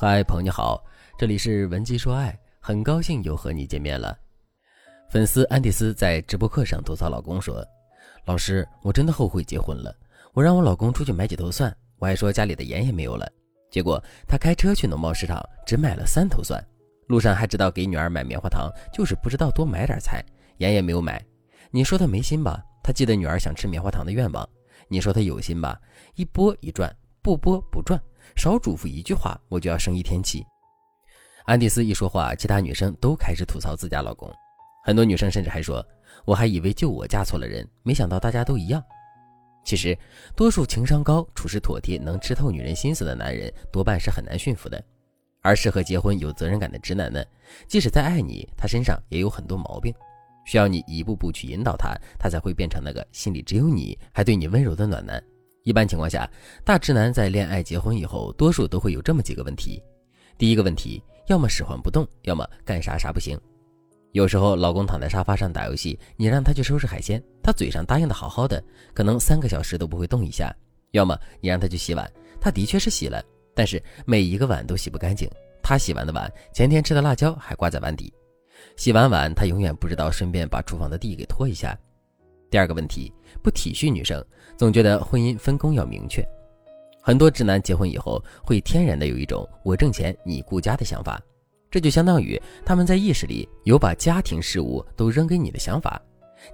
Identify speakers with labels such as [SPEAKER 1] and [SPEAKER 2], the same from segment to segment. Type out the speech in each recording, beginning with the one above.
[SPEAKER 1] 嗨，朋友你好，这里是文姬说爱，很高兴又和你见面了。粉丝安迪斯在直播课上吐槽老公说：“老师，我真的后悔结婚了。我让我老公出去买几头蒜，我还说家里的盐也没有了。结果他开车去农贸市场，只买了三头蒜，路上还知道给女儿买棉花糖，就是不知道多买点菜，盐也没有买。你说他没心吧？他记得女儿想吃棉花糖的愿望。你说他有心吧？一拨一转，不拨不转。”少嘱咐一句话，我就要生一天气。安迪斯一说话，其他女生都开始吐槽自家老公。很多女生甚至还说：“我还以为就我嫁错了人，没想到大家都一样。”其实，多数情商高、处事妥帖、能吃透女人心思的男人，多半是很难驯服的。而适合结婚、有责任感的直男呢，即使再爱你，他身上也有很多毛病，需要你一步步去引导他，他才会变成那个心里只有你还对你温柔的暖男。一般情况下，大直男在恋爱、结婚以后，多数都会有这么几个问题。第一个问题，要么使唤不动，要么干啥啥不行。有时候，老公躺在沙发上打游戏，你让他去收拾海鲜，他嘴上答应的好好的，可能三个小时都不会动一下。要么你让他去洗碗，他的确是洗了，但是每一个碗都洗不干净。他洗完的碗，前天吃的辣椒还挂在碗底。洗完碗，他永远不知道顺便把厨房的地给拖一下。第二个问题，不体恤女生，总觉得婚姻分工要明确。很多直男结婚以后，会天然的有一种“我挣钱，你顾家”的想法，这就相当于他们在意识里有把家庭事务都扔给你的想法。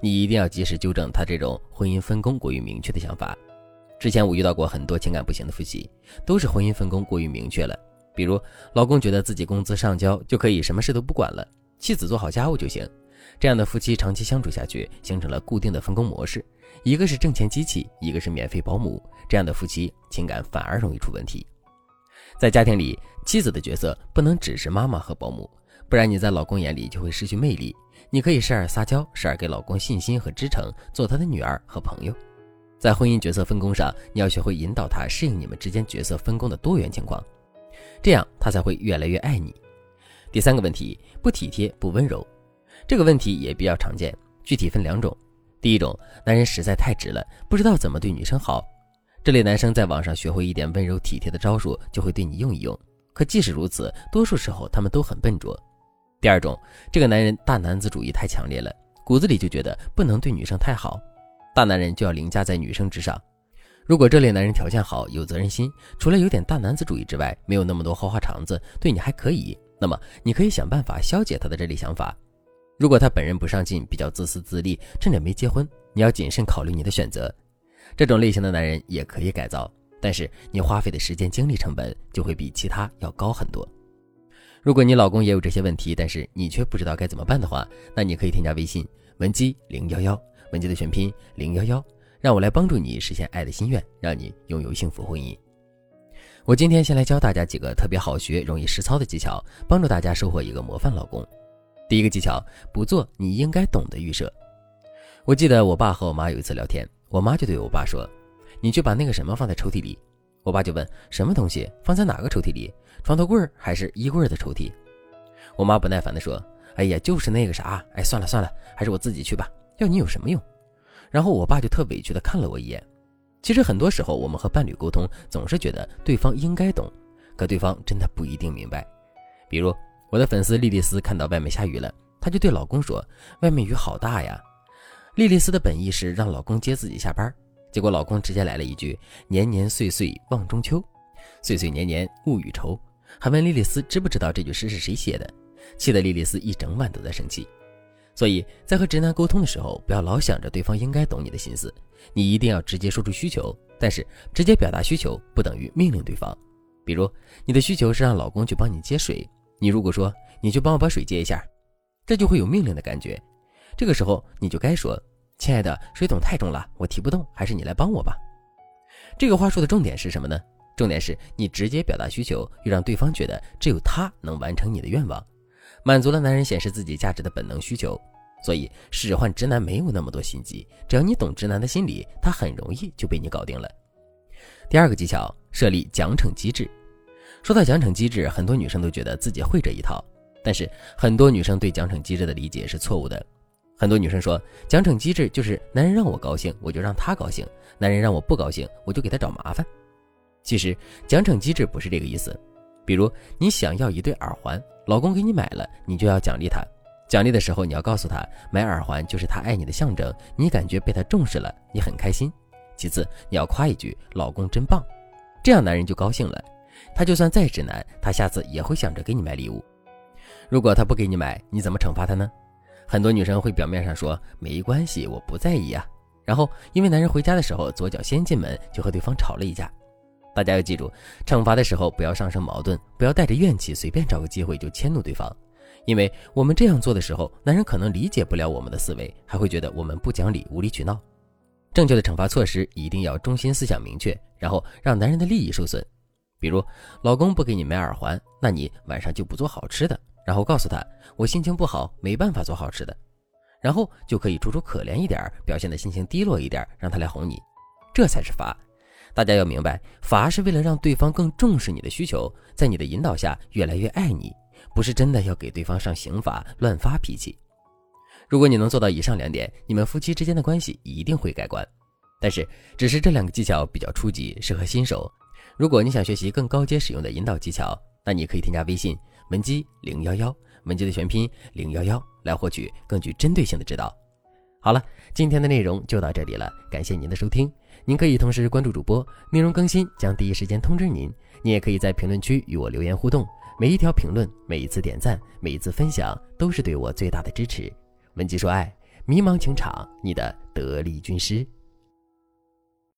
[SPEAKER 1] 你一定要及时纠正他这种婚姻分工过于明确的想法。之前我遇到过很多情感不行的夫妻，都是婚姻分工过于明确了。比如，老公觉得自己工资上交就可以什么事都不管了，妻子做好家务就行。这样的夫妻长期相处下去，形成了固定的分工模式，一个是挣钱机器，一个是免费保姆。这样的夫妻情感反而容易出问题。在家庭里，妻子的角色不能只是妈妈和保姆，不然你在老公眼里就会失去魅力。你可以时而撒娇，时而给老公信心和支撑，做他的女儿和朋友。在婚姻角色分工上，你要学会引导他适应你们之间角色分工的多元情况，这样他才会越来越爱你。第三个问题，不体贴不温柔。这个问题也比较常见，具体分两种。第一种，男人实在太直了，不知道怎么对女生好。这类男生在网上学会一点温柔体贴的招数，就会对你用一用。可即使如此，多数时候他们都很笨拙。第二种，这个男人大男子主义太强烈了，骨子里就觉得不能对女生太好，大男人就要凌驾在女生之上。如果这类男人条件好，有责任心，除了有点大男子主义之外，没有那么多花花肠子，对你还可以，那么你可以想办法消解他的这类想法。如果他本人不上进，比较自私自利，趁着没结婚，你要谨慎考虑你的选择。这种类型的男人也可以改造，但是你花费的时间精力成本就会比其他要高很多。如果你老公也有这些问题，但是你却不知道该怎么办的话，那你可以添加微信文姬零幺幺，文姬的全拼零幺幺，让我来帮助你实现爱的心愿，让你拥有幸福婚姻。我今天先来教大家几个特别好学、容易实操的技巧，帮助大家收获一个模范老公。第一个技巧，不做你应该懂的预设。我记得我爸和我妈有一次聊天，我妈就对我爸说：“你去把那个什么放在抽屉里。”我爸就问：“什么东西放在哪个抽屉里？床头柜还是衣柜的抽屉？”我妈不耐烦地说：“哎呀，就是那个啥，哎，算了算了，还是我自己去吧，要你有什么用？”然后我爸就特委屈地看了我一眼。其实很多时候，我们和伴侣沟通，总是觉得对方应该懂，可对方真的不一定明白。比如。我的粉丝莉莉丝看到外面下雨了，她就对老公说：“外面雨好大呀。”莉莉丝的本意是让老公接自己下班，结果老公直接来了一句：“年年岁岁望中秋，岁岁年年物与愁。”还问莉莉丝知不知道这句诗是谁写的，气得莉莉丝一整晚都在生气。所以在和直男沟通的时候，不要老想着对方应该懂你的心思，你一定要直接说出需求。但是直接表达需求不等于命令对方。比如你的需求是让老公去帮你接水。你如果说你去帮我把水接一下，这就会有命令的感觉。这个时候你就该说：“亲爱的，水桶太重了，我提不动，还是你来帮我吧。”这个话术的重点是什么呢？重点是你直接表达需求，又让对方觉得只有他能完成你的愿望，满足了男人显示自己价值的本能需求。所以使唤直男没有那么多心机，只要你懂直男的心理，他很容易就被你搞定了。第二个技巧，设立奖惩机制。说到奖惩机制，很多女生都觉得自己会这一套，但是很多女生对奖惩机制的理解是错误的。很多女生说，奖惩机制就是男人让我高兴，我就让他高兴；男人让我不高兴，我就给他找麻烦。其实，奖惩机制不是这个意思。比如你想要一对耳环，老公给你买了，你就要奖励他。奖励的时候，你要告诉他，买耳环就是他爱你的象征，你感觉被他重视了，你很开心。其次，你要夸一句“老公真棒”，这样男人就高兴了。他就算再直男，他下次也会想着给你买礼物。如果他不给你买，你怎么惩罚他呢？很多女生会表面上说没关系，我不在意啊，然后因为男人回家的时候左脚先进门，就和对方吵了一架。大家要记住，惩罚的时候不要上升矛盾，不要带着怨气，随便找个机会就迁怒对方。因为我们这样做的时候，男人可能理解不了我们的思维，还会觉得我们不讲理、无理取闹。正确的惩罚措施一定要中心思想明确，然后让男人的利益受损。比如，老公不给你买耳环，那你晚上就不做好吃的，然后告诉他我心情不好，没办法做好吃的，然后就可以楚楚可怜一点，表现的心情低落一点，让他来哄你，这才是罚。大家要明白，罚是为了让对方更重视你的需求，在你的引导下越来越爱你。不是真的要给对方上刑法、乱发脾气。如果你能做到以上两点，你们夫妻之间的关系一定会改观。但是，只是这两个技巧比较初级，适合新手。如果你想学习更高阶使用的引导技巧，那你可以添加微信文姬零幺幺，文姬的全拼零幺幺，来获取更具针对性的指导。好了，今天的内容就到这里了，感谢您的收听。您可以同时关注主播，内容更新将第一时间通知您。你也可以在评论区与我留言互动。每一条评论，每一次点赞，每一次分享，都是对我最大的支持。文姬说爱，迷茫情场，你的得力军师。